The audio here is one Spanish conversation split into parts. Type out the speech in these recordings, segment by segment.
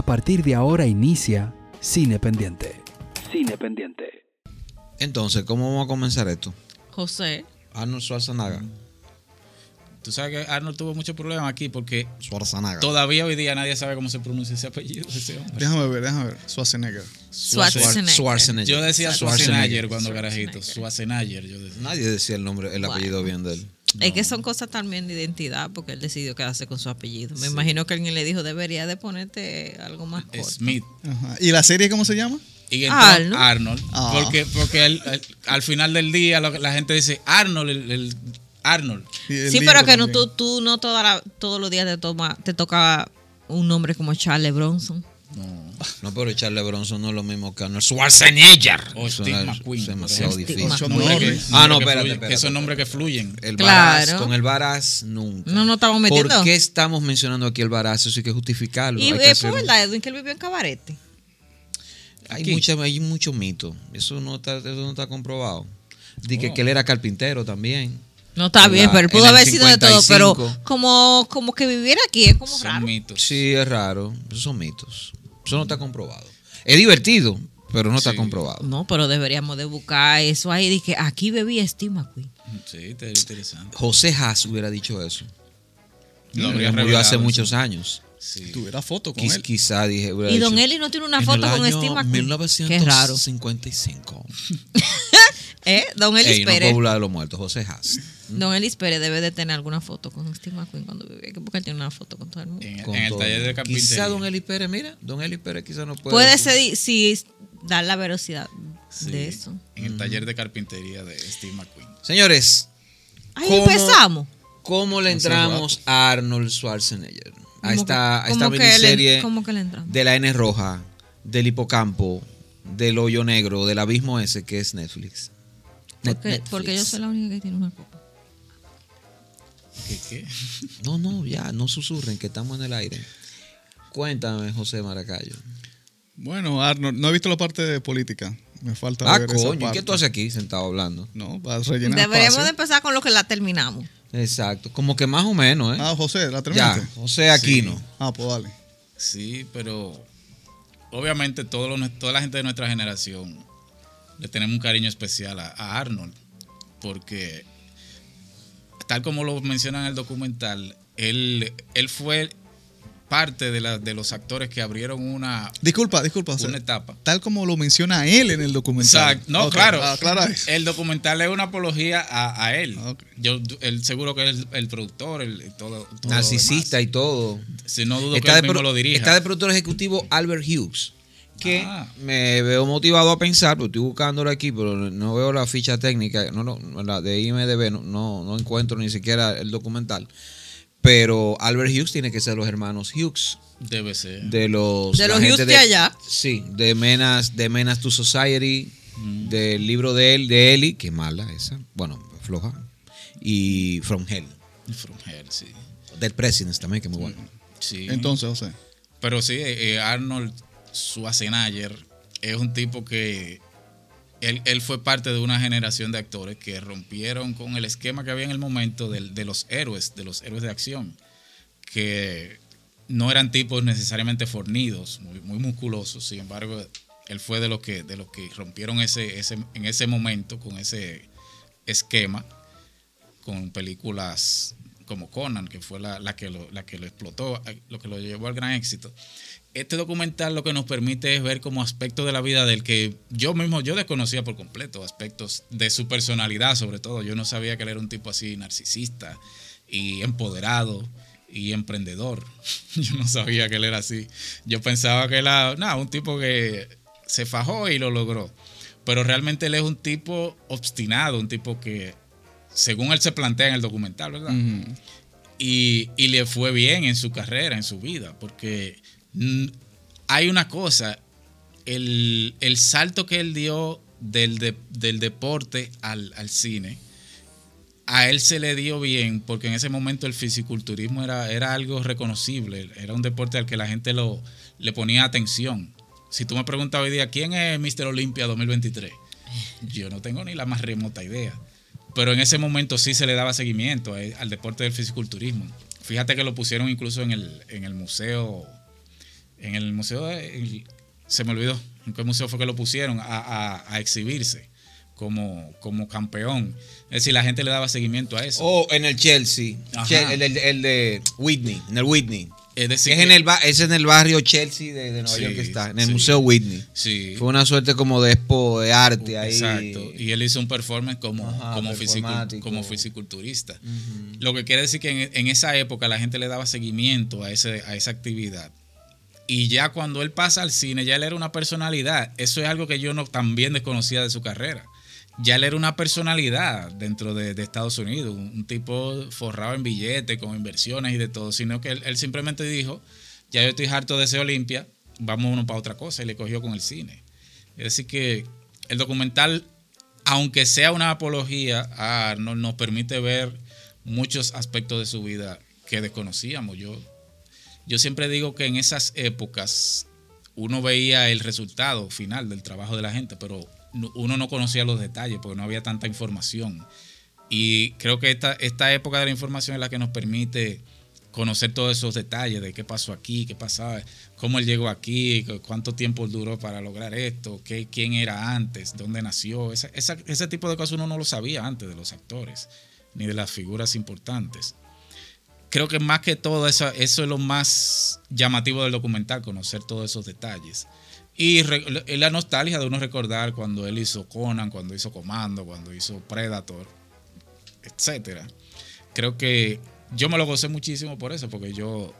A partir de ahora inicia Cine Pendiente. Cine Pendiente. Entonces, ¿cómo vamos a comenzar esto? José. Arnold Schwarzenegger. Tú sabes que Arnold tuvo muchos problemas aquí porque Schwarzenegger. todavía hoy día nadie sabe cómo se pronuncia ese apellido de ese hombre. Déjame ver, déjame ver. Schwarzenegger. Schwarzenegger. Schwarzenegger. Yo decía Schwarzenegger. Schwarzenegger cuando carajito. Schwarzenegger. Yo decía. Nadie decía el nombre, el Wow. apellido bien de él. Es que son cosas también de identidad porque él decidió quedarse con su apellido. Me imagino que alguien le dijo, debería de ponerte algo más corto. Smith. Ajá. ¿Y la serie cómo se llama? Y entonces, Arnold. Arnold. Ah. Porque, porque él- él- al final del día lo que- la gente dice Arnold, el, el- Arnold. Sí, pero que no, tú, tú no toda la- todos los días te, toma, te toca un nombre como Charles Bronson. No, pero Charles Bronson no es lo mismo que Arnold Schwarzenegger. O Eso Steve es- McQueen, Es por demasiado difícil. Nombres que-. Ah, no, que espérate, fluyen, espérate, Que son nombres que fluyen. El Claro. Baraz, con el Baraz nunca. No, no estamos metiendo. ¿Por qué estamos mencionando aquí el Baraz? Eso hay que justificarlo. Y es por hacer- verdad, Edwin, que él vivió en Cabarete. Hay, mucha, hay mucho mito. Eso no está, eso no está comprobado. Di que, Oh. que él era carpintero también. No está En bien, la- pero él pudo haber sido de todo. Pero 55. como, como que viviera aquí es como Son raro. mitos. Sí, es raro. Esos son mitos. Eso no está comprobado. Es divertido, pero no está Sí. comprobado. No, pero deberíamos de buscar eso ahí. Que aquí bebía Steve McQueen. Sí, está interesante. José Haas hubiera dicho eso. Lo habría murió revelado hace muchos años. Sí. Tuviera foto con Quiz- él. quizá dije. hubiera Y Don Eli no tiene una en foto el con año Steve McQueen. Qué raro. 1955. ¿Eh? Don Elis Ey, no Pérez. hablar de los muertos. José Haas. Don Elis Pérez debe de tener alguna foto con Steve McQueen cuando vivía. Porque él tiene una foto con todo el mundo. En, con en el taller de carpintería. Quizá Don Eli Pérez, mira, Don Eli Pérez quizá no puede. Puede decir. ser, si dar la velocidad Sí, de eso. En el taller de carpintería de Steve McQueen. Señores, Ahí ¿Cómo? empezamos. ¿cómo le entramos a Arnold Schwarzenegger? A ¿Cómo esta, a que- esta cómo que le- miniserie ¿Cómo que le entramos? de la N roja, del hipocampo, del hoyo negro, del abismo ese que es Netflix. Porque, Netflix. porque yo soy la única que tiene una copa. ¿Qué, qué? No, no, ya, no susurren, que estamos en el aire. Cuéntame, José Maracayo. Bueno, Arnold, no he visto la parte de política. Me falta Ah, ver esa coño, ¿y parte. qué tú haces aquí sentado hablando? No, para rellenar Deberíamos espacio. de empezar con lo que la terminamos. Exacto, como que más o menos, ¿eh? Ah, José, ¿la ya, terminaste? José Aquino. Sí. Ah, pues dale. Sí, pero obviamente todo lo- toda la gente de nuestra generación le tenemos un cariño especial a, a Arnold, porque tal como lo menciona en el documental, él, él fue parte de, la- de los actores que abrieron una, Disculpa, disculpa, una etapa. Tal como lo menciona él en el documental. Exacto. No, Ok, claro. El documental es una apología a, a él. Yo, él seguro que es el, el productor, el, todo, Narcisista y todo. Si no dudo Está que él mismo pro- lo dirija. está de productor ejecutivo Albert Hughes. Que Ah. me veo motivado a pensar, porque estoy buscándolo aquí, pero no veo la ficha técnica, no, no, la de IMDB, no, no, no encuentro ni siquiera el documental. Pero Albert Hughes tiene que ser los hermanos Hughes. Debe ser. De los, De los Hughes de allá. Sí, de Menas, de Menas to Society, del libro de él, de Eli, que mala esa, bueno, floja. Y From Hell, From Hell, sí. del Presidents también, que es muy bueno. Sí. Entonces, José. Pero sí, eh, Arnold Schwarzenegger es un tipo que él, él fue parte de una generación de actores que rompieron con el esquema que había en el momento del- de, los héroes, de los héroes de acción, que no eran tipos necesariamente fornidos, muy, muy musculosos. Sin embargo, él fue de los que, de los que rompieron ese, ese, en ese momento con ese esquema, con películas como Conan, que fue la, la que, lo, la que lo explotó, lo que lo llevó al gran éxito. Este documental lo que nos permite es ver como aspectos de la vida del que yo mismo, yo desconocía por completo, aspectos de su personalidad sobre todo. Yo no sabía que él era un tipo así narcisista y empoderado y emprendedor. Yo no sabía que él era así. Yo pensaba que era, nada, un tipo que se fajó y lo logró. Pero realmente él es un tipo obstinado, un tipo que, según él se plantea en el documental, ¿verdad? Y, y le fue bien en su carrera, en su vida, porque hay una cosa, el, el salto que él dio del, de- del deporte al, al cine, a él se le dio bien, porque en ese momento el fisiculturismo era, era algo reconocible, era un deporte al que la gente lo, le ponía atención. Si tú me preguntas hoy día, ¿quién es Mr. Olympia 2023? Yo no tengo ni la más remota idea. Pero en ese momento sí se le daba seguimiento a- al deporte del fisiculturismo. Fíjate que lo pusieron incluso en el, en el museo en el museo, de- se me olvidó, en qué museo fue que lo pusieron a, a- a exhibirse como, como campeón. Es decir, la gente le daba seguimiento a eso. Oh, en el Chelsea. El, el- el de Whitney, en el Whitney. es decir, es, que- en el, es en el barrio Chelsea de, de Nueva Sí, York que está, en el sí. Museo Whitney. Sí. Fue una suerte como de expo de arte ahí. Exacto. Y él hizo un performance como, Ajá, como, fisicu- como fisiculturista. Lo que quiere decir que en, en esa época la gente le daba seguimiento a, ese, a esa actividad. Y ya cuando él pasa al cine, ya él era una personalidad. Eso es algo que yo no también desconocía de su carrera. Ya él era una personalidad dentro de, Estados Unidos, un, tipo forrado en billetes, con inversiones y de todo, sino que él, simplemente dijo, ya yo estoy harto de ese Olimpia, vamos uno para otra cosa, y le cogió con el cine. Es decir, que el documental, aunque sea una apología a Arnold, nos permite ver muchos aspectos de su vida que desconocíamos. Yo, yo siempre digo que en esas épocas uno veía el resultado final del trabajo de la gente, pero no- uno no conocía los detalles porque no había tanta información. Y creo que esta, esta época de la información es la que nos permite conocer todos esos detalles de qué pasó aquí, qué pasaba, cómo él llegó aquí, cu- cuánto tiempo duró para lograr esto, qué, quién era antes, dónde nació. Ese tipo de cosas uno no lo sabía antes de los actores, ni de las figuras importantes. Creo que más que todo eso, eso es lo más llamativo del documental, conocer todos esos detalles. Y re- la nostalgia de uno recordar cuando él hizo Conan, cuando hizo Comando, cuando hizo Predator, etcétera. Creo que yo me lo gocé muchísimo por eso, porque yo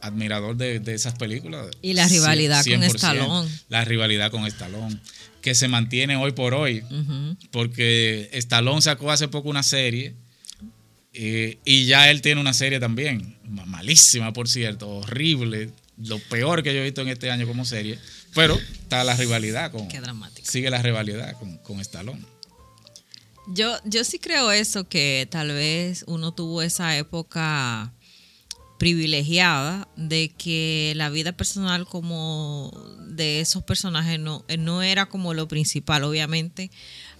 admirador de, de esas películas. Y la rivalidad con 100%. Stallone. La rivalidad con Stallone, que se mantiene hoy por hoy, porque Stallone sacó hace poco una serie eh, y ya él tiene una serie también, ma- malísima por cierto, horrible, lo peor que yo he visto en este año como serie, pero está la rivalidad con... Qué dramático. Sigue la rivalidad con, con Stallone. Yo, yo sí creo eso, que tal vez uno tuvo esa época privilegiada de que la vida personal como de esos personajes no, eh, no era como lo principal, obviamente.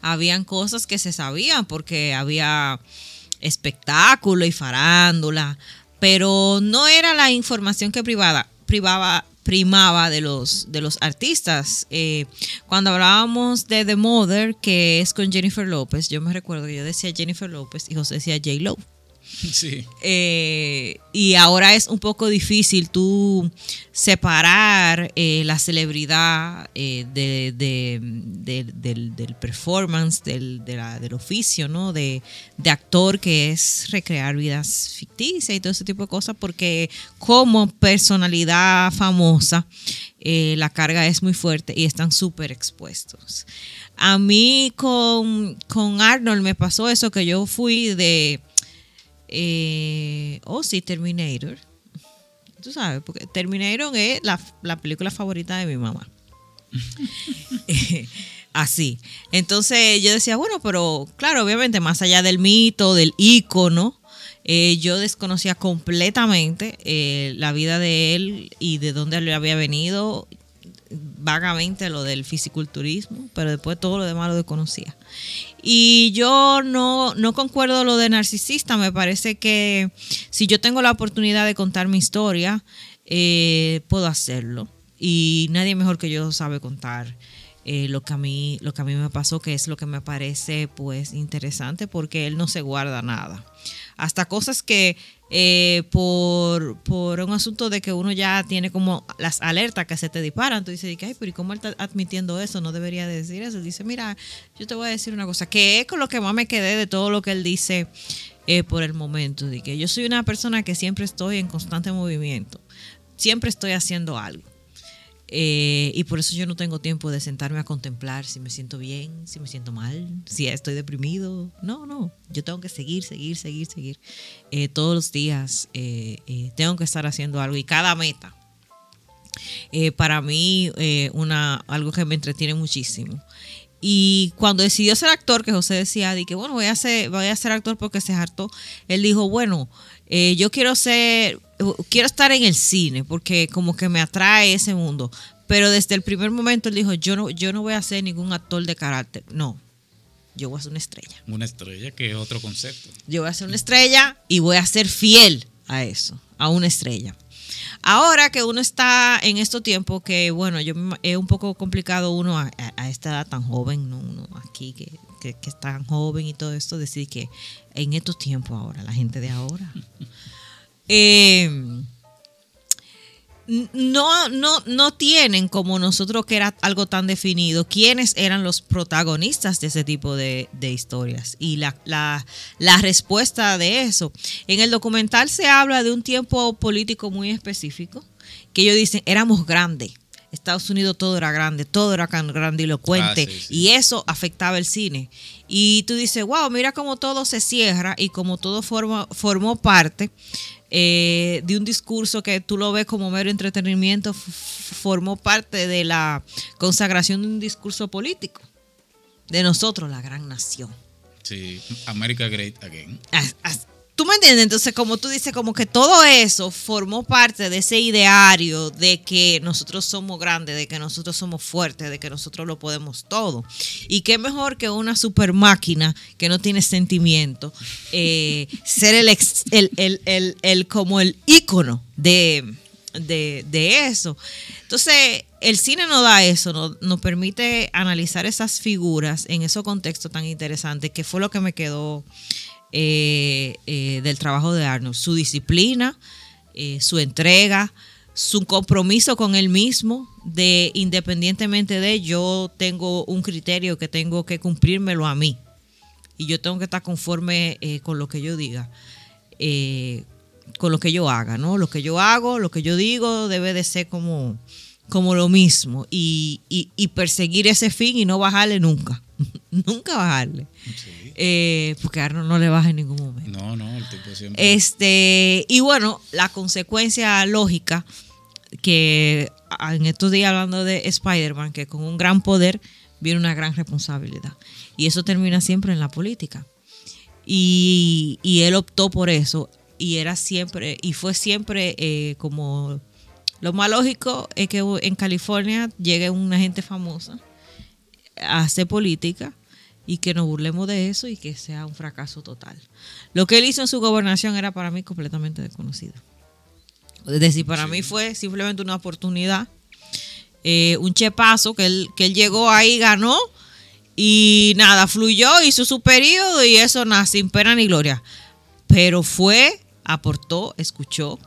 Habían cosas que se sabían porque había espectáculo y farándula, pero no era la información que privada, privaba, primaba de los, de los artistas. Eh, cuando hablábamos de The Mother, que es con Jennifer López, yo me recuerdo que yo decía Jennifer López y José decía J. Lo. Eh, y ahora es un poco difícil tú separar eh, la celebridad eh, de, de- de- del, del performance, del, del oficio, ¿no? De, de actor que es recrear vidas ficticias y todo ese tipo de cosas, porque como personalidad famosa, eh, la carga es muy fuerte y están súper expuestos. A mí con, con Arnold me pasó eso, que yo fui de eh, oh, sí, Terminator. Tú sabes, porque Terminator es la, la película favorita de mi mamá. Así. Entonces yo decía, bueno, pero claro, obviamente, más allá del mito, del ícono, eh, yo desconocía completamente eh, la vida de él y de dónde le había venido, vagamente lo del fisiculturismo, pero después todo lo demás lo desconocía. Y yo no, no concuerdo lo de narcisista, me parece que si yo tengo la oportunidad de contar mi historia, eh, puedo hacerlo. Y nadie mejor que yo sabe contar eh, lo, que a mí, lo que a mí me pasó, que es lo que me parece pues interesante, porque él no se guarda nada. Hasta cosas que eh, por, por un asunto de que uno ya tiene como las alertas que se te disparan, tú dices, ay, pero ¿y cómo él está admitiendo eso? No debería decir eso. Dice, mira, yo te voy a decir una cosa, que es con lo que más me quedé de todo lo que él dice eh, por el momento, de que yo soy una persona que siempre estoy en constante movimiento, siempre estoy haciendo algo. Eh, y por eso yo no tengo tiempo de sentarme a contemplar si me siento bien, si me siento mal, si estoy deprimido. No, no. Yo tengo que seguir, seguir, seguir, seguir. Eh, todos los días eh, tengo que estar haciendo algo y cada meta. para mí, una, algo que me entretiene muchísimo. Y cuando decidió ser actor, que José decía, que bueno, voy a ser, voy a ser actor porque se hartó, él dijo, bueno, eh, yo quiero ser, quiero estar en el cine porque como que me atrae ese mundo. Pero desde el primer momento él dijo, yo no, yo no voy a ser ningún actor de carácter. No, yo voy a ser una estrella. Una estrella que es otro concepto. Yo voy a ser una estrella y voy a ser fiel a eso, a una estrella. Ahora que uno está en estos tiempos que, bueno, yo es un poco complicado uno a, a- a esta edad tan joven, ¿no? uno aquí que, que, que es tan joven y todo esto, decir que en estos tiempos ahora, la gente de ahora. eh, no, no, no tienen como nosotros que era algo tan definido quiénes eran los protagonistas de ese tipo de, de historias y la, la, la respuesta de eso. En el documental se habla de un tiempo político muy específico que ellos dicen éramos grandes. Estados Unidos todo era grande, todo era grandilocuente Ah, sí, sí. y eso afectaba el cine. Y tú dices, wow, mira cómo todo se cierra y cómo todo forma, formó parte eh, de un discurso que tú lo ves como mero entretenimiento, formó parte de la consagración de un discurso político de nosotros, la gran nación. Sí, America Great Again. As- as- ¿Tú me entiendes? Entonces, como tú dices, como que todo eso formó parte de ese ideario de que nosotros somos grandes, de que nosotros somos fuertes, de que nosotros lo podemos todo. Y qué mejor que una super máquina que no tiene sentimiento, eh, ser el, como el ícono de, de, de eso. Entonces, el cine nos da eso, nos, nos permite analizar esas figuras en esos contextos tan interesantes, que fue lo que me quedó eh, eh, del trabajo de Arnold. Su disciplina, eh, su entrega, su compromiso con él mismo, de independientemente de yo tengo un criterio que tengo que cumplírmelo a mí. Y yo tengo que estar conforme eh, con lo que yo diga. con lo que yo haga, ¿no? Lo que yo hago, lo que yo digo debe de ser como, como lo mismo y, y- y perseguir ese fin y no bajarle nunca, nunca bajarle, Eh, porque a Arnold no le baja en ningún momento. No, no, el tipo siempre. Este, y bueno, la consecuencia lógica que en estos días hablando de Spider-Man, que con un gran poder viene una gran responsabilidad. Y eso termina siempre en la política. Y, y él optó por eso. Y era siempre, y fue siempre eh, como lo más lógico es que en California llegue una gente famosa a hacer política y que nos burlemos de eso y que sea un fracaso total. Lo que él hizo en su gobernación era para mí completamente desconocido. Es decir, para mí fue simplemente una oportunidad, eh, un chepazo que él, que él llegó ahí, ganó y nada, fluyó, hizo su periodo y eso nada, sin pena ni gloria. Pero fue, aportó, escuchó,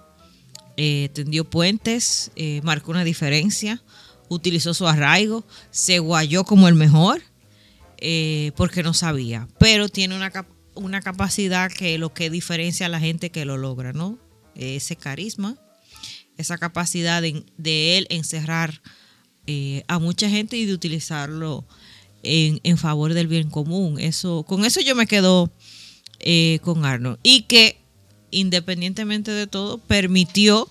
eh, tendió puentes, eh, marcó una diferencia, utilizó su arraigo, se guayó como el mejor, eh, porque no sabía. Pero tiene una, una capacidad que lo que diferencia a la gente que lo logra, ¿no? Ese carisma, esa capacidad de, de él encerrar eh, a mucha gente y de utilizarlo en, en favor del bien común. Eso, con eso yo me quedo eh, con Arnold. Y que independientemente de todo, permitió,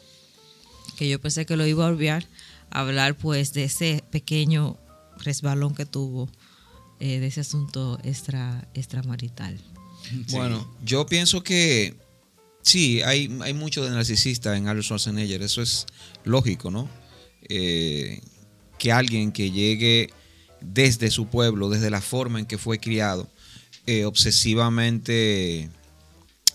que yo pensé que lo iba a olvidar, hablar pues de ese pequeño resbalón que tuvo eh, de ese asunto extra, extramarital. Bueno, yo pienso que sí, hay, hay mucho de narcisista en Arnold Schwarzenegger, eso es lógico, ¿no? Eh, que alguien que llegue desde su pueblo, desde la forma en que fue criado, eh, obsesivamente...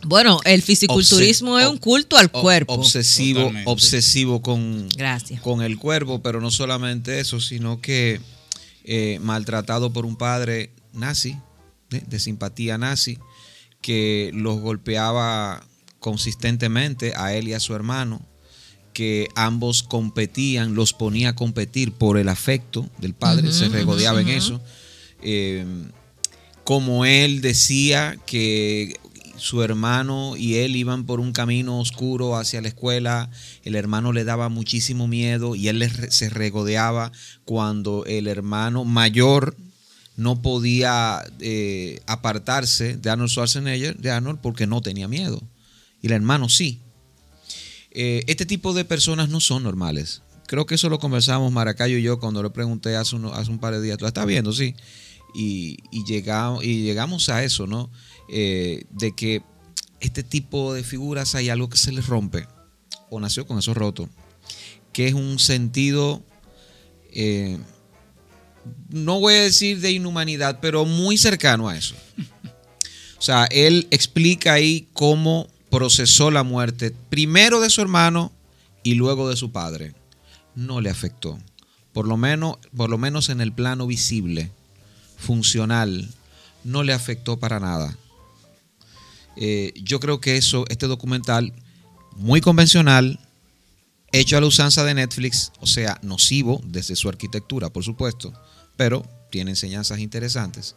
Bueno, el fisiculturismo es un culto al cuerpo. Obsesivo, Totalmente. obsesivo con, Gracias. con el cuerpo, pero no solamente eso, sino que eh, maltratado por un padre nazi, de, de simpatía nazi, que los golpeaba consistentemente a él y a su hermano, que ambos competían, los ponía a competir por el afecto del padre, se regodeaba en eso. Eh, como él decía que su hermano y él iban por un camino oscuro hacia la escuela, el hermano le daba muchísimo miedo y él se regodeaba cuando el hermano mayor no podía eh, apartarse de Arnold Schwarzenegger, de Arnold, porque no tenía miedo. Y el hermano sí. Eh, este tipo de personas no son normales. Creo que eso lo conversamos Maracayo y yo cuando le pregunté hace, uno- hace un par de días. ¿Tú la estás viendo? Sí. Y llegamos, y llegamos a eso, ¿no? Eh, de que este tipo de figuras hay algo que se les rompe, o nació con eso roto, que es un sentido, eh, no voy a decir de inhumanidad, pero muy cercano a eso. O sea, él explica ahí cómo procesó la muerte, primero de su hermano y luego de su padre, no le afectó. Por lo menos, por lo menos en el plano visible, funcional, no le afectó para nada. Eh, yo creo que eso, este documental, muy convencional, hecho a la usanza de Netflix, o sea, nocivo desde su arquitectura, por supuesto, pero tiene enseñanzas interesantes,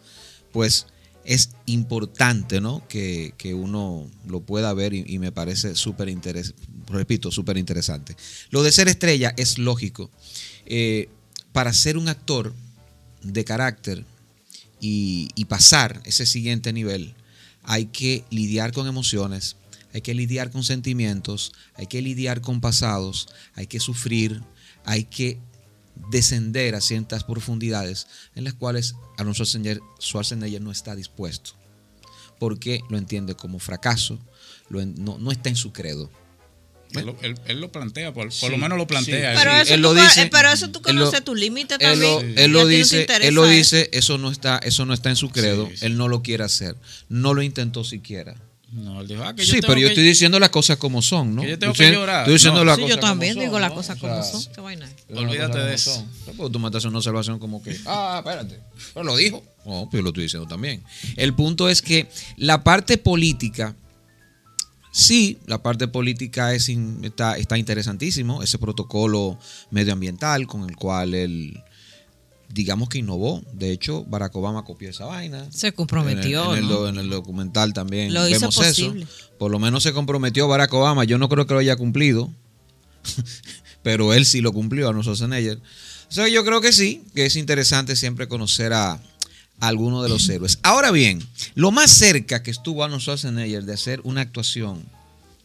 pues es importante ¿no? que, que uno lo pueda ver y, me parece súper interesante, repito, súper interesante. Lo de ser estrella es lógico. Eh, para ser un actor de carácter y pasar ese siguiente nivel, hay que lidiar con emociones, hay que lidiar con sentimientos, hay que lidiar con pasados, hay que sufrir, hay que descender a ciertas profundidades en las cuales Arnold Schwarzenegger, Schwarzenegger no está dispuesto, porque lo entiende como fracaso, no, no está en su credo. Él, lo- él- él lo plantea, por, por Sí, lo menos lo plantea. sí. Pero, Sí, eso él tú, lo dice, pero eso tú él lo- conoces tu límite Él también. lo, él lo no dice, interesa él lo eso. dice, eso no está, eso no está en su credo, Sí, sí. él no lo quiere hacer, no lo intentó siquiera. No, él dijo, ah, que Sí, tengo pero yo estoy diciendo las cosas como son, ¿no? que yo tengo Estoy- que llorar. Estoy diciendo No, las Sí, cosas yo también como digo son, las cosas O como sea, son. ¿Qué vaina Olvídate de eso. porque tú me estás haciendo una observación como que, ah, espérate, pero lo dijo. No, pues yo lo estoy diciendo también. El punto es que la parte política, sí, la parte política es está, está interesantísimo, ese protocolo medioambiental con el cual él, digamos que innovó. De hecho, Barack Obama copió esa vaina. Se comprometió, En el, en el ¿no? do- en el documental también Lo hizo vemos posible. eso. Por lo menos se comprometió Barack Obama. Yo no creo que lo haya cumplido, pero él sí lo cumplió a nosotros en ella. O sea, yo creo que sí, que es interesante siempre conocer a, a alguno de los héroes. Ahora bien, lo más cerca que estuvo Arnold Schwarzenegger de hacer una actuación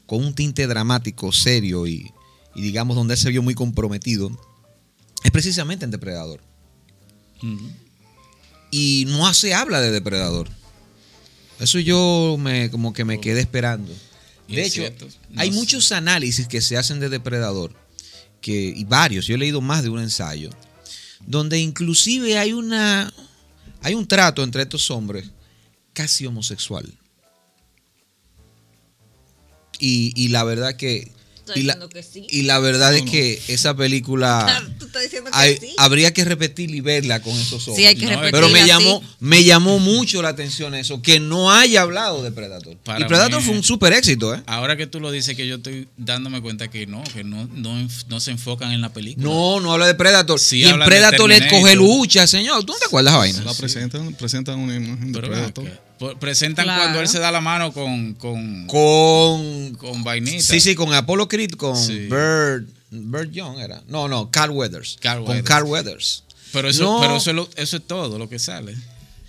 con un tinte dramático, serio y, y digamos donde él se vio muy comprometido, es precisamente en Depredador. Y no se habla de Depredador. Eso yo me como que me quedé esperando. De hecho, hay muchos análisis que se hacen de Depredador, que, y varios, yo he leído más de un ensayo, donde inclusive hay una hay un trato entre estos hombres casi homosexual. Y, y la verdad que y la, diciendo que sí. y la verdad es no. que esa película Tú estás diciendo que hay- sí. habría que repetirla y verla con estos ojos. Sí, hay que No, repetirla. Pero me sí. llamó, me llamó mucho la atención eso, que no haya hablado de Predator. Para y Predator mí- fue un super éxito, ¿eh? Ahora que tú lo dices, que yo estoy dándome cuenta que no, que no, no, se enfocan en la película. No, no habla de Predator. Sí y en Predator le coge lucha, señor. ¿Tú no te acuerdas vaina? La presentan, presentan una imagen de Pero Predator. Por- presentan Claro. cuando él se da la mano con, con, Con. con vainita. Sí, sí, con Apollo Creed, con Sí. Bird. Bird Young era. No, no, Carl Weathers. Carl con Weathers. Carl Weathers. Pero eso, No. pero eso, es lo- eso es todo lo que sale.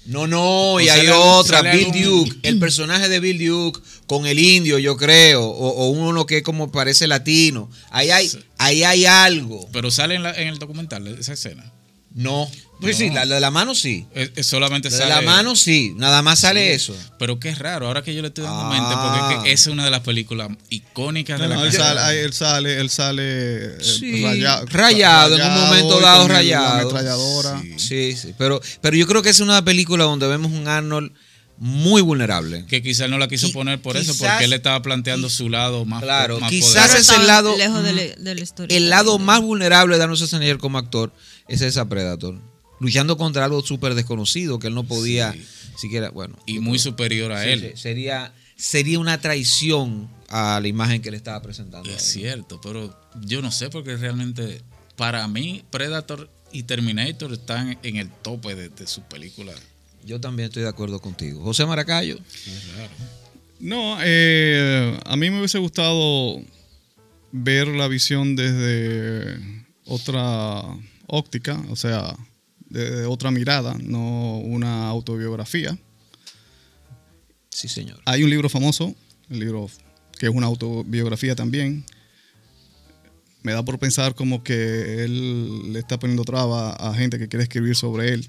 No, no, y O hay sale otra, Bill algún- Duke, el personaje de Bill Duke con el indio, yo creo, o, o uno que como parece latino. Ahí hay, Sí. ahí hay algo. Pero sale en, la- en el documental esa escena. No. Pues No. sí, la, la de la mano sí. Es, es solamente La de sale. la mano sí, nada más sale Sí. eso. Pero qué raro, ahora que yo le estoy dando Ah. mente, porque es que esa es una de las películas icónicas No, de la no, él, sale, ahí él sale, él sale eh, Sí, raya- rayado, en un momento dado rayado. Sí. Sí, sí. Pero, pero yo creo que es una película donde vemos un Arnold muy vulnerable. Que quizás no la quiso Qui- poner por eso, porque él estaba planteando su lado más Claro, más quizás es el lado- lejos de la, de la historia. El lado más vulnerable de Arnold Schwarzenegger como actor es esa Predator. Luchando contra algo súper desconocido que él no podía Sí. siquiera, bueno. y muy superior a sí, él. sí, sería, sería una traición a la imagen que le estaba presentando. Es cierto, pero yo no sé porque realmente para mí Predator y Terminator están en el tope de, de sus películas. Yo también estoy de acuerdo contigo. José Maracayo. No, eh, a mí me hubiese gustado ver la visión desde otra óptica, o sea, de otra mirada, no una autobiografía. Sí, señor. Hay un libro famoso, el libro que es una autobiografía también. Me da por pensar como que él le está poniendo traba a gente que quiere escribir sobre él.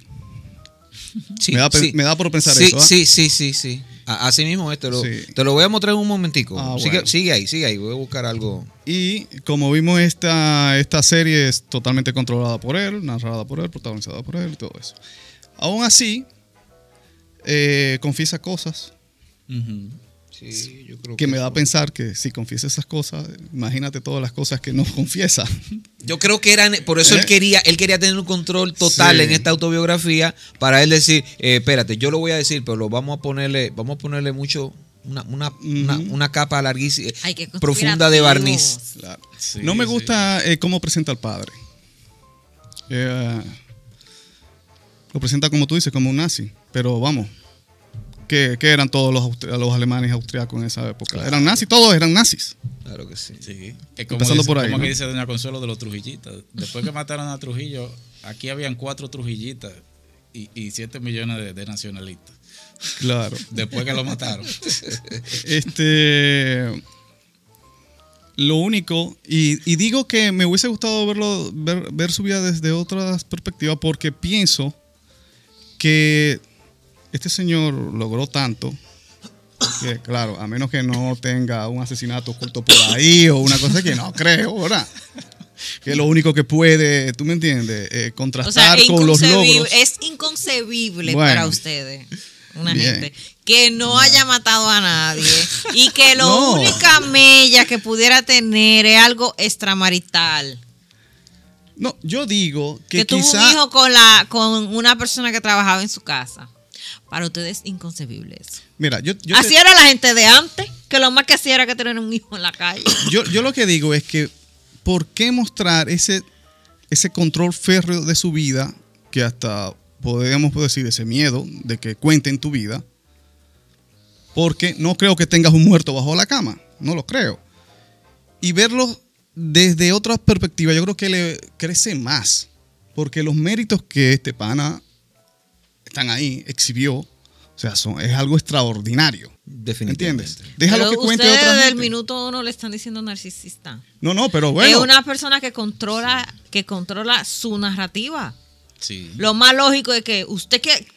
Sí, me, da, sí. me da por pensar sí, eso. ¿ah? Sí, sí, sí, sí. Así mismo es, te lo, Sí. te lo voy a mostrar en un momentico. Ah, sigue, bueno. sigue ahí, sigue ahí. Voy a buscar algo. Y como vimos, esta, esta serie es totalmente controlada por él, narrada por él, protagonizada por él y todo eso. Aún así, eh, confiesa cosas. Sí, yo creo que me da a pensar que si confiesa esas cosas, imagínate todas las cosas que no confiesa. Yo creo que eran, por eso ¿Eh? él quería, él quería tener un control total Sí. en esta autobiografía para él decir, eh, espérate, yo lo voy a decir, pero lo vamos a ponerle, vamos a ponerle mucho, una, una, una, una capa larguísima, qué profunda de barniz. conspirativos. Claro. Sí, no me sí. gusta eh, cómo presenta al padre. Eh, lo presenta como tú dices, como un nazi. Pero vamos, ¿qué, qué eran todos los, los alemanes austriacos en esa época? Eran nazis, todos eran nazis. Claro que sí. Sí. Es como, Empezando dice, por ahí, como ¿no? que dice Doña Consuelo de los Trujillitas. Después que mataron a Trujillo, aquí habían cuatro Trujillitas y, y siete millones de, de nacionalistas. Claro. Después que lo mataron. Este. Lo único, y, y digo que me hubiese gustado verlo, ver, ver su vida desde otras perspectivas, porque pienso que este señor logró tanto que, claro, a menos que no tenga un asesinato oculto por ahí o una cosa que no creo, ¿verdad? Que lo único que puede, tú me entiendes, Eh, O sea, contrastar con los inconcebible, logros. es inconcebible Bueno. para ustedes, una Bien. gente, que no, haya matado a nadie y que lo No. única mella que pudiera tener es algo extramarital. No, yo digo que, Que, tuvo un hijo con, la, con una persona que trabajaba en su casa. Para ustedes es inconcebible eso. Mira, yo, yo te- Así era la gente de antes, que lo más que hacía era que tener un hijo en la calle. yo, yo lo que digo es que, ¿por qué mostrar ese, ese control férreo de su vida, que hasta podríamos decir ese miedo de que cuenten tu vida? Porque no creo que tengas un muerto bajo la cama, no lo creo. Y verlo desde otra perspectiva, yo creo que le crece más, porque los méritos que este pana están ahí, exhibió, o sea, son, es algo extraordinario. Definitivamente. ¿Entiendes? Déjalo Pero que cuente ustedes otra desde el gente. minuto uno le están diciendo narcisista. No, no, pero bueno. Es una persona que controla, que controla su narrativa. Sí. Lo más lógico es que usted que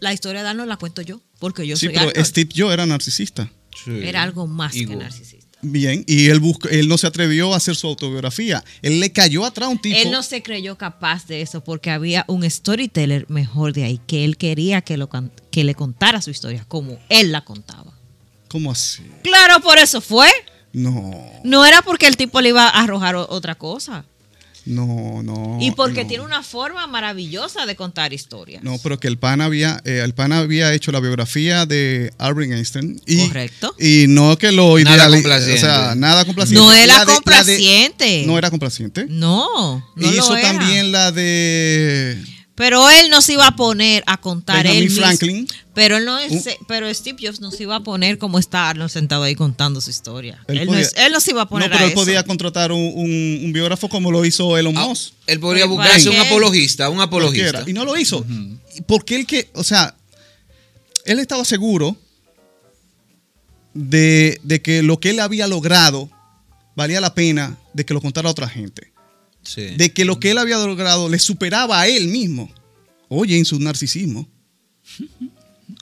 la historia de Arnold la cuento yo, porque yo sí, soy pero Arnold. Steve Jobs era narcisista. Sí. Era algo más Ego. que narcisista. Bien, y él buscó, él no se atrevió a hacer su autobiografía. Él le cayó atrás a un tipo. Él no se creyó capaz de eso porque había un storyteller mejor de ahí que él quería que, lo, que le contara su historia como él la contaba. ¿Cómo así? Claro, por eso fue. No, No era porque el tipo le iba a arrojar otra cosa. No, no. y porque no. tiene una forma maravillosa de contar historias. No, pero que el pan había, eh, el pan había hecho la biografía de Albert Einstein. Y, Correcto. Y no que lo Nada ideali- complaciente. O sea, nada complaciente. No era La de- la de- complaciente. no era complaciente. No, no Hizo lo era. también la de Pero él no se iba a poner a contar Benjamin él mismo. Franklin. Pero él no es- pero Steve Jobs no se iba a poner como está Arnold sentado ahí contando su historia. Él Él, no, es- él no se iba a poner no, pero a él podía contratar un, un- un biógrafo como lo hizo Elon Ah, Musk. él podría buscarse ¿para un apologista, un apologista. Cualquiera. Y no lo hizo. Porque él que, o sea, él estaba seguro de, de que lo que él había logrado valía la pena de que lo contara otra gente. Sí. De que lo que él había logrado le superaba a él mismo. Oye, en su narcisismo.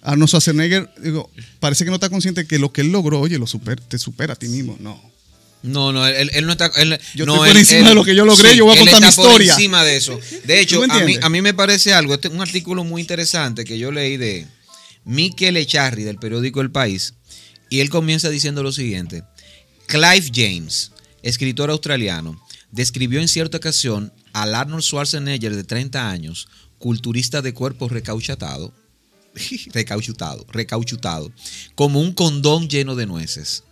Arnold Schwarzenegger, digo, parece que no está consciente que lo que él logró, oye, lo super, te supera a ti mismo. No. No, no, él, él no está. él- Yo no, estoy por él- encima de lo que yo logré, yo voy a él contar mi está por historia. encima de eso. De hecho, ¿Tú me a mí, a mí me parece algo, este, un artículo muy interesante que yo leí de Mikel Echarri del periódico El País, y él comienza diciendo lo siguiente: Clive James, escritor australiano, describió en cierta ocasión al Arnold Schwarzenegger de 30 años, culturista de cuerpo recauchatado, recauchutado, recauchutado, como un condón lleno de nueces.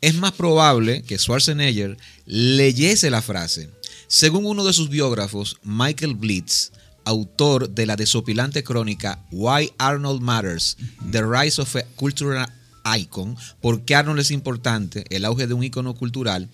Es más probable que Schwarzenegger leyese la frase. Según uno de sus biógrafos, Michael Blitz, autor de la desopilante crónica Why Arnold Matters, The Rise of a Cultural Icon, ¿Por qué Arnold es importante? El auge de un ícono cultural.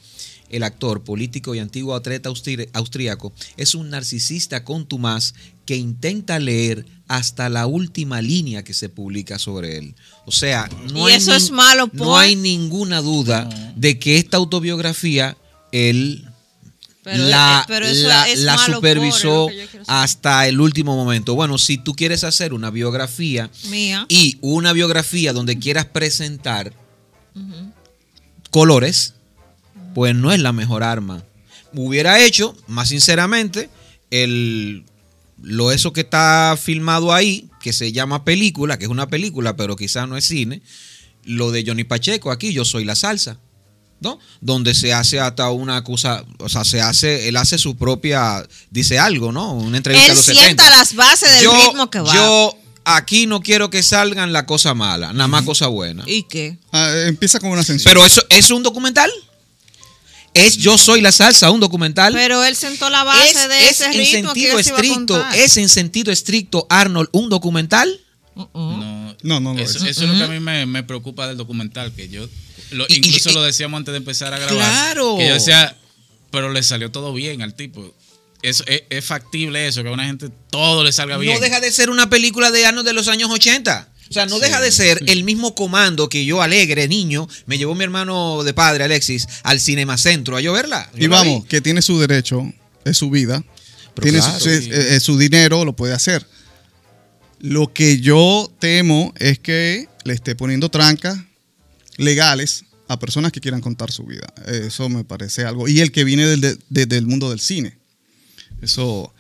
El actor, político y antiguo atleta austríaco es un narcisista contumaz que intenta leer hasta la última línea que se publica sobre él. O sea, no Y hay eso nin- es malo, No por- hay ninguna duda de que esta autobiografía él Pero, la, eh, pero eso la- es la malo, supervisó hasta el último momento. Bueno, si tú quieres hacer una biografía Mía. y una biografía donde quieras presentar colores, pues no es la mejor arma. Hubiera hecho, más sinceramente, el lo eso que está filmado ahí, que se llama película, que es una película, pero quizás no es cine, lo de Johnny Pacheco aquí, yo soy la salsa. ¿no? Donde se hace hasta una cosa, o sea, se hace, él hace su propia, dice algo, ¿no? Una entrevista Él a los sienta 70. las bases del yo, ritmo que va. Yo aquí no quiero que salgan la cosa mala, nada más cosa buena. ¿Y qué? Ah, empieza con una censura. Pero eso es un documental. Es Yo soy la salsa, un documental. Pero él sentó la base es, de es ese en ritmo sentido estricto, es en sentido estricto Arnold un documental. Uh-uh. No, No, no lo eso, es. eso es lo que a mí me, me preocupa del documental, que yo, lo- Y- y- incluso y- lo decíamos antes de empezar a grabar. Claro. Que yo decía, pero le salió todo bien al tipo. Eso, es, es factible eso, que a una gente todo le salga bien. No deja de ser una película de Arnold de los años 80. O sea, no Sí, deja de ser el mismo comando que yo, alegre, niño, me llevó mi hermano de padre, Alexis, al Cinema Centro a yo verla. Yo Y vamos, vi. que tiene su derecho, es su vida, Pero tiene claro, su, es- sí. es su dinero, lo puede hacer. Lo que yo temo es que le esté poniendo trancas legales a personas que quieran contar su vida. Eso me parece algo. Y el que viene del, de- de- del mundo del cine. Eso.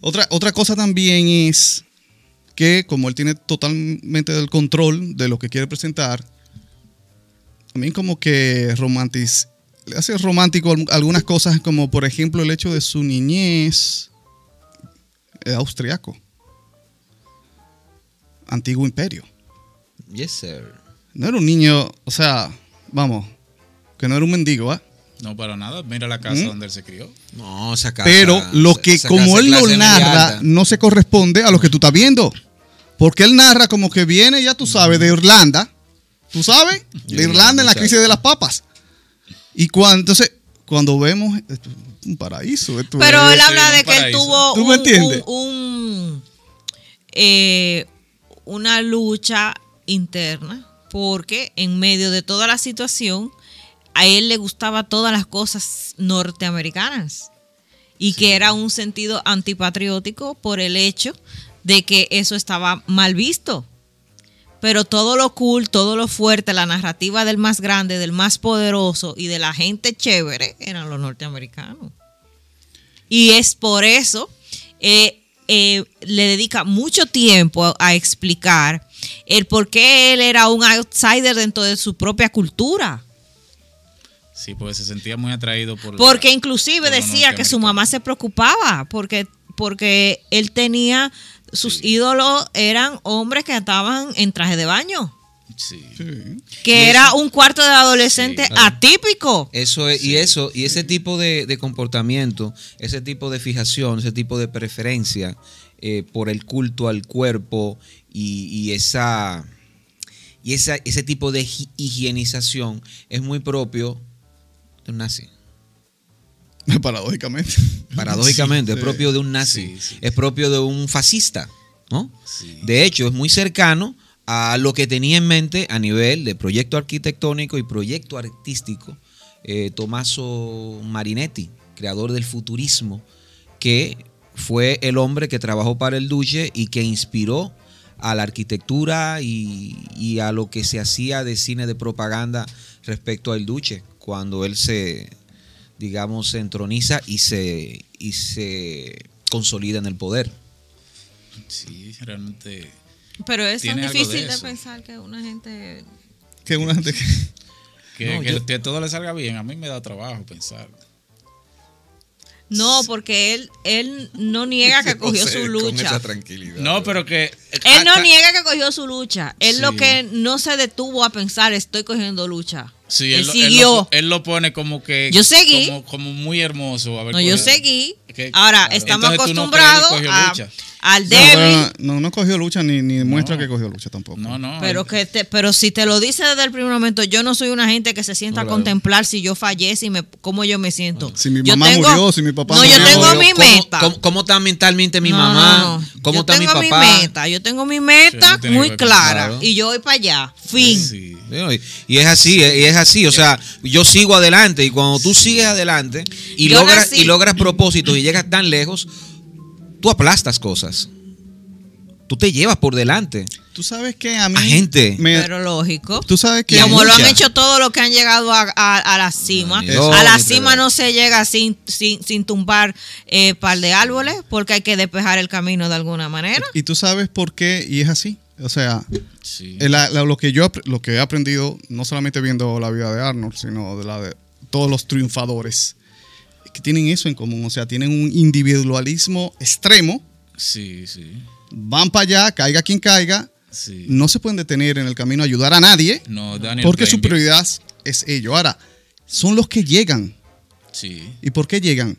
Otra, otra cosa también es que como él tiene totalmente el control de lo que quiere presentar, también como que romantiz, le hace romántico al- algunas cosas, como por ejemplo el hecho de su niñez eh, austriaco. Antiguo imperio. Yes, sir. No era un niño, o sea, vamos, que no era un mendigo, ¿ah? No, para nada. Mira la casa ¿Mm? donde él se crió. No, esa casa. Pero lo que esa como él lo narra no se corresponde a lo que tú estás viendo. Porque él narra como que viene, ya tú sabes, de Irlanda. ¿Tú sabes? De Irlanda en la crisis de las papas. Y cuando, entonces, cuando vemos, esto un paraíso. esto Pero es- él habla de que él tuvo ¿Tú me un, entiendes? un- un, eh, una lucha interna porque en medio de toda la situación a él le gustaba todas las cosas norteamericanas y que era un sentido antipatriótico por el hecho de que eso estaba mal visto. Pero todo lo cool, todo lo fuerte, la narrativa del más grande, del más poderoso y de la gente chévere eran los norteamericanos. Y es por eso eh, eh, le dedica mucho tiempo a, a explicar el por qué él era un outsider dentro de su propia cultura. Sí, porque se sentía muy atraído por. la- Porque inclusive por decía que su mamá se preocupaba porque, porque él tenía, sus Sí. ídolos eran hombres que estaban en traje de baño. Sí. Que era un cuarto de adolescente Sí, claro. atípico. Eso es, y eso, y ese tipo de, de comportamiento, ese tipo de fijación, ese tipo de preferencia eh, por el culto al cuerpo y, y esa y esa, ese tipo de hi- higienización es muy propio de un nazi. Paradójicamente. Paradójicamente, Sí, es propio de un nazi, Sí, sí. es propio de un fascista, ¿no? De hecho, es muy cercano a lo que tenía en mente a nivel de proyecto arquitectónico y proyecto artístico eh, Tommaso Marinetti, creador del futurismo, que fue el hombre que trabajó para el Duce y que inspiró a la arquitectura y, y a lo que se hacía de cine de propaganda respecto al Duce, cuando él se, digamos, se entroniza y se, y se consolida en el poder. Sí, realmente. Pero es tan de difícil de, pensar que una gente... Que una gente que- Que, No, que yo- que todo le salga bien. A mí me da trabajo pensar. No, porque él, él no niega que cogió su lucha. tranquilidad. No, pero que. Él no niega que cogió su lucha. Él lo que no se detuvo a pensar, estoy cogiendo lucha. Sí, él, siguió. Él lo, él lo pone como que. Yo seguí. Como, como muy hermoso. A ver no, yo es. seguí. Ahora, claro. estamos Entonces, no acostumbrados a- al débil. no, no cogió lucha ni, ni muestra que cogió lucha tampoco. No, no. Pero que te, pero si te lo dice desde el primer momento, yo no soy una gente que se sienta No, a contemplar si yo fallece y me, cómo yo me siento. Si mi mamá murió, si mi papá No, yo murió. tengo mi ¿Cómo- meta. ¿Cómo, cómo está mentalmente mi No, mamá? no, no. ¿Cómo yo está mi tengo papá? meta, yo tengo mi meta muy clara y yo voy para allá. Fin. Sí. Y es así, y es así. O sea, yo sigo adelante y cuando tú sigues adelante y Yo logras, nací- y logras propósitos y llegas tan lejos, tú aplastas cosas. Tú te llevas por delante Tú sabes que a mí. a gente. me- Pero lógico. tú sabes que. Y Como lo han hecho todos los que han llegado a, a- a la cima. A la cima no se llega sin, sin, sin tumbar eh, par de árboles porque hay que despejar el camino de alguna manera. Y tú sabes por qué, y es así. O sea, Sí. eh, la- la- lo, que yo, lo que he aprendido, no solamente viendo la vida de Arnold, sino de la de todos los triunfadores, es que tienen eso en común. O sea, tienen un individualismo extremo, Sí, sí. van para allá, caiga quien caiga, sí. no se pueden detener en el camino a ayudar a nadie, No, Daniel porque su prioridad es ello. Ahora, son los que llegan. Sí. ¿Y por qué llegan?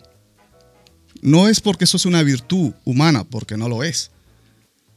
No es porque eso es una virtud humana, porque no lo es.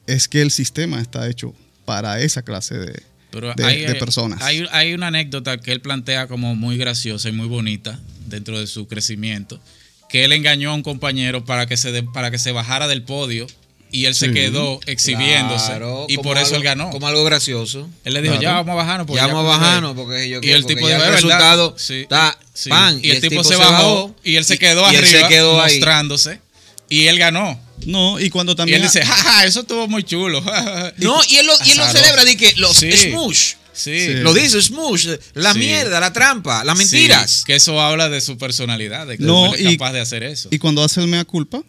Es que el sistema está hecho para esa clase de, Pero de- hay, de personas. Hay, hay una anécdota que él plantea como muy graciosa y muy bonita dentro de su crecimiento, que él engañó a un compañero para que se, de- para que se bajara del podio y él se quedó exhibiéndose Claro, y por eso algo- él ganó. Como algo gracioso. Él le dijo, Claro. ya vamos a bajarnos. porque ya vamos a porque- bajarnos porque yo Y quiero, el porque tipo ya dijo, el resultado Sí, está sí. pan. Y el tipo se bajó y él se quedó y él arriba se quedó ahí. mostrándose y él ganó. No, y cuando Y también... él dice, jaja, eso estuvo muy chulo. No, y él lo, y él lo celebra de que los Sí. smush. Sí. Sí. Lo dice smush, la Sí. mierda, la trampa, las mentiras. Sí, que eso habla de su personalidad, de que No, él es capaz de hacer eso. Y cuando hace el mea culpa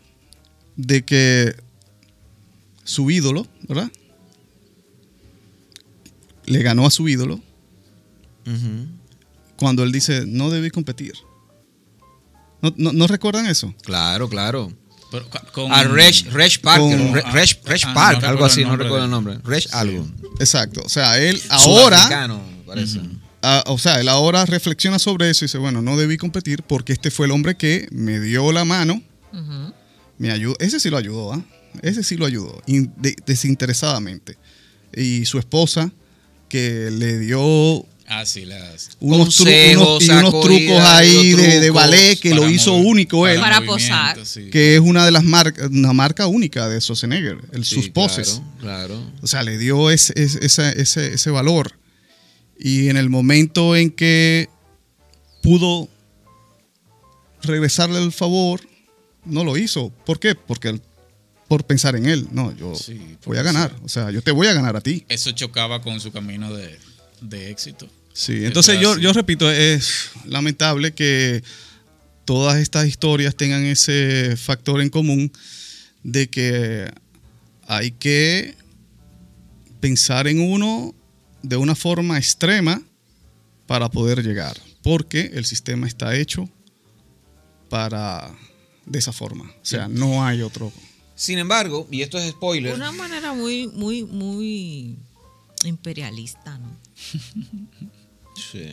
de que su ídolo, ¿verdad? Le ganó a su ídolo cuando él dice, no debí competir. ¿No, no, no recuerdan eso? Claro, claro. Pero con- A Reg, Reg Parker, Con- Re- Reg, Reg Ah, Park, no algo así, no recuerdo el nombre. Reg algo. Exacto. O sea, él ahora, parece. ah, o sea, él ahora reflexiona sobre eso y dice, bueno, no debí competir porque este fue el hombre que me dio la mano, me ayudó. Ese sí lo ayudó, ¿ah? Ese sí lo ayudó, in- de- desinteresadamente. Y su esposa, que le dio Ah, sí, las. unos, tru- Consejos, unos- y unos sacudidas, trucos ahí de, de trucos ballet que lo hizo mover- único él, Para posar. sí. que es una de las marcas, una marca única de Schwarzenegger, el, Sí, sus poses. Claro, claro. O sea, le dio ese, ese, ese- valor. Y en el momento en que pudo regresarle el favor, no lo hizo. ¿Por qué? Porque él- por pensar en él. No, yo Sí, voy a ganar. O sea, yo te voy a ganar a ti. Eso chocaba con su camino de, de éxito. Sí, entonces yo, yo repito, es lamentable que todas estas historias tengan ese factor en común de que hay que pensar en uno de una forma extrema para poder llegar, porque el sistema está hecho para de esa forma, o sea, no hay otro. Sin embargo, y esto es spoiler, Una manera muy, muy, muy imperialista, ¿no? Sí.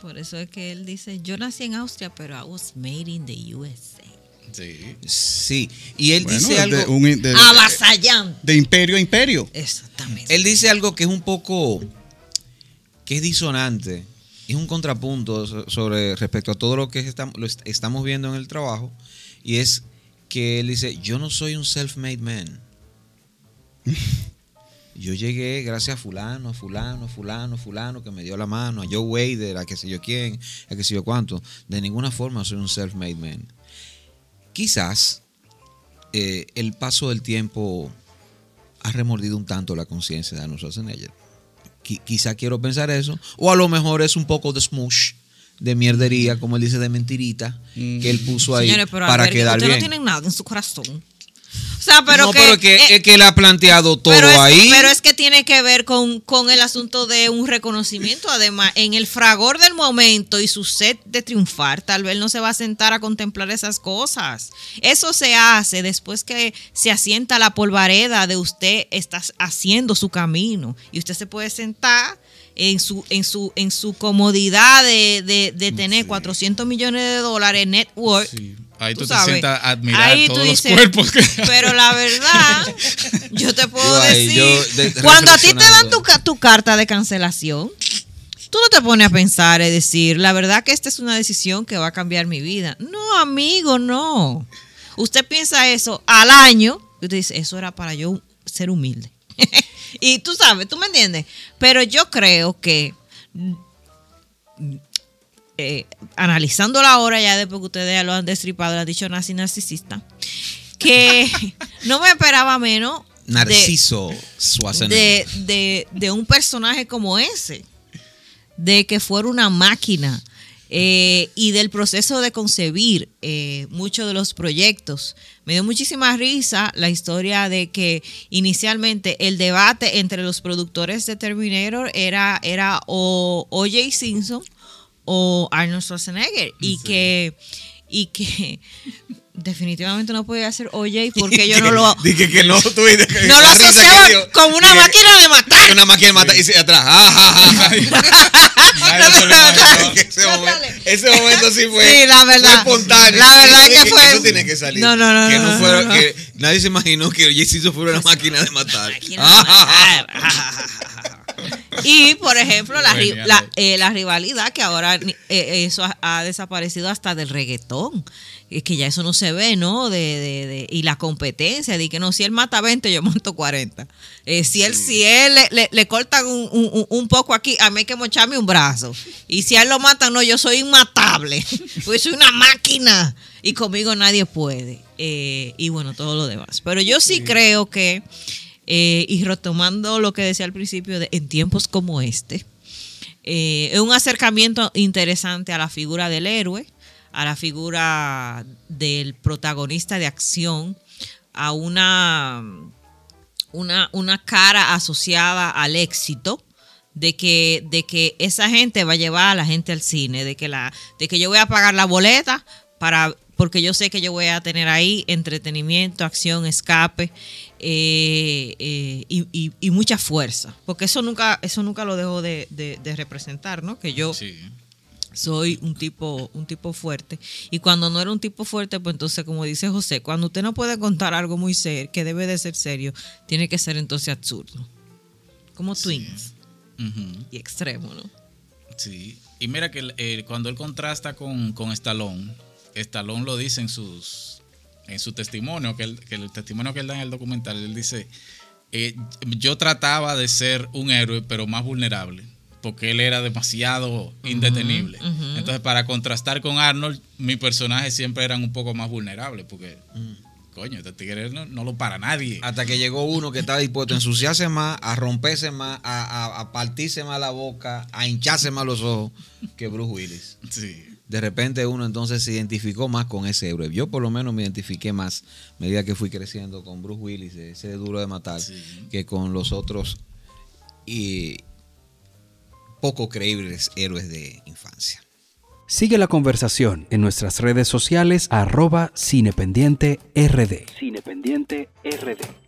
Por eso es que él dice, yo nací en Austria, pero I was made in the USA. Sí. Sí, y él Bueno, dice de- algo, un- de- Avasallante. de imperio a imperio. Exactamente. él dice algo que es un poco, que es disonante, es un contrapunto so- sobre respecto a todo lo que estam- lo est- estamos viendo en el trabajo, y es que él dice, yo no soy un self-made man. Yo llegué gracias a fulano, a fulano, a fulano, a fulano que me dio la mano, a Joe Wader, a que sé yo quién, a que sé yo cuánto. De ninguna forma soy un self-made man. Quizás eh, el paso del tiempo ha remordido un tanto la conciencia de Arnold Schwarzenegger. Qui- quizá quiero pensar eso. O a lo mejor es un poco de smush, de mierdería, como él dice, de mentirita, que él puso ahí Señores, pero a para ver, que quedar bien. no tiene nada en su corazón. O sea, pero no, que, pero es que, eh, que él ha planteado todo pero es, ahí. pero es que tiene que ver con, con el asunto de un reconocimiento. Además, en el fragor del momento y su sed de triunfar, tal vez no se va a sentar a contemplar esas cosas. Eso se hace después que se asienta la polvareda de usted está haciendo su camino. Y usted se puede sentar en su, en su, en su comodidad de, de- de tener 400 millones de dólares net worth. Sí. Ahí tú, Tú te sabes. sientas a admirar Ahí tú todos dices, los cuerpos que Pero la verdad, yo te puedo Yo ahí, decir, yo de- cuando a ti te dan tu, ca- tu carta de cancelación, tú no te pones a pensar y decir, la verdad que esta es una decisión que va a cambiar mi vida. No, amigo, no. Usted piensa eso al año y usted dice, eso era para yo ser humilde. y tú sabes, tú me entiendes. Pero yo creo que eh, analizando ahora, ya después que ustedes ya lo han destripado, lo han dicho nazi narcisista, que no me esperaba menos de- Narciso Schwarzenegger. de, de, de un personaje como ese, de que fuera una máquina eh, y del proceso de concebir eh, muchos de los proyectos. Me dio muchísima risa la historia de que inicialmente el debate entre los productores de Terminator era, era o O.J. Simpson o Arnold Schwarzenegger y que y que definitivamente no podía ser OJ porque yo no lo Dije que no, tú que no lo asociaba como una máquina de matar. Una máquina de matar y se atrás. Ese, momento, sale. ese momento sí fue, Sí, la verdad. fue espontáneo. La verdad que fue- Eso tiene que salir. No, no, no, Que, no, no, fuera- no. que nadie se imaginó que Jesse fuera una máquina de matar. Máquina de ja, ja. matar. Y, por ejemplo, la, la, eh, la rivalidad que ahora eh, eso ha, ha desaparecido hasta del reggaetón. Es que ya eso no se ve, ¿no? De, de, de- y la competencia, de que no, si él mata 20, yo mato 40. Eh, si él, si él le, le- le cortan un, un- un poco aquí, a mí hay que mocharme un brazo. Y si a él lo matan, no, yo soy inmatable. Pues soy una máquina. Y conmigo nadie puede. Eh, y bueno, todo lo demás. Pero yo sí, creo que, eh, y retomando lo que decía al principio, en tiempos como este, eh, es un acercamiento interesante a la figura del héroe, a la figura del protagonista de acción, a una, una, una cara asociada al éxito. De que, de que esa gente va a llevar a la gente al cine, de que, la, de que yo voy a pagar la boleta para, porque yo sé que yo voy a tener ahí entretenimiento, acción, escape eh, eh, y, y- y mucha fuerza. Porque eso nunca, eso nunca lo dejo de, de- de representar, ¿no? Que yo Sí. soy un tipo, un tipo fuerte. Y cuando no era un tipo fuerte, pues entonces, como dice José, cuando usted no puede contar algo muy serio, que debe de ser serio, tiene que ser entonces absurdo. Como twins y extremo, ¿no? Sí. Y mira que eh, cuando él contrasta con, con Stallone, Stallone lo dice en sus en su testimonio, que, él- que el testimonio que él da en el documental, él dice, eh, yo trataba de ser un héroe, pero más vulnerable, porque él era demasiado indetenible. Entonces, para contrastar con Arnold, mis personajes siempre eran un poco más vulnerables, porque, coño, este tigre no, no lo para nadie. Hasta que llegó uno que estaba dispuesto a ensuciarse más, a romperse más, a, a- a partirse más la boca, a hincharse más los ojos que Bruce Willis. Sí. De repente uno entonces se identificó más con ese héroe. Yo por lo menos me identifiqué más a medida que fui creciendo con Bruce Willis, ese duro de matar, Sí. que con los otros y poco creíbles héroes de infancia. Sigue la conversación en nuestras redes sociales arroba cinependiente rd. Cinependiente RD.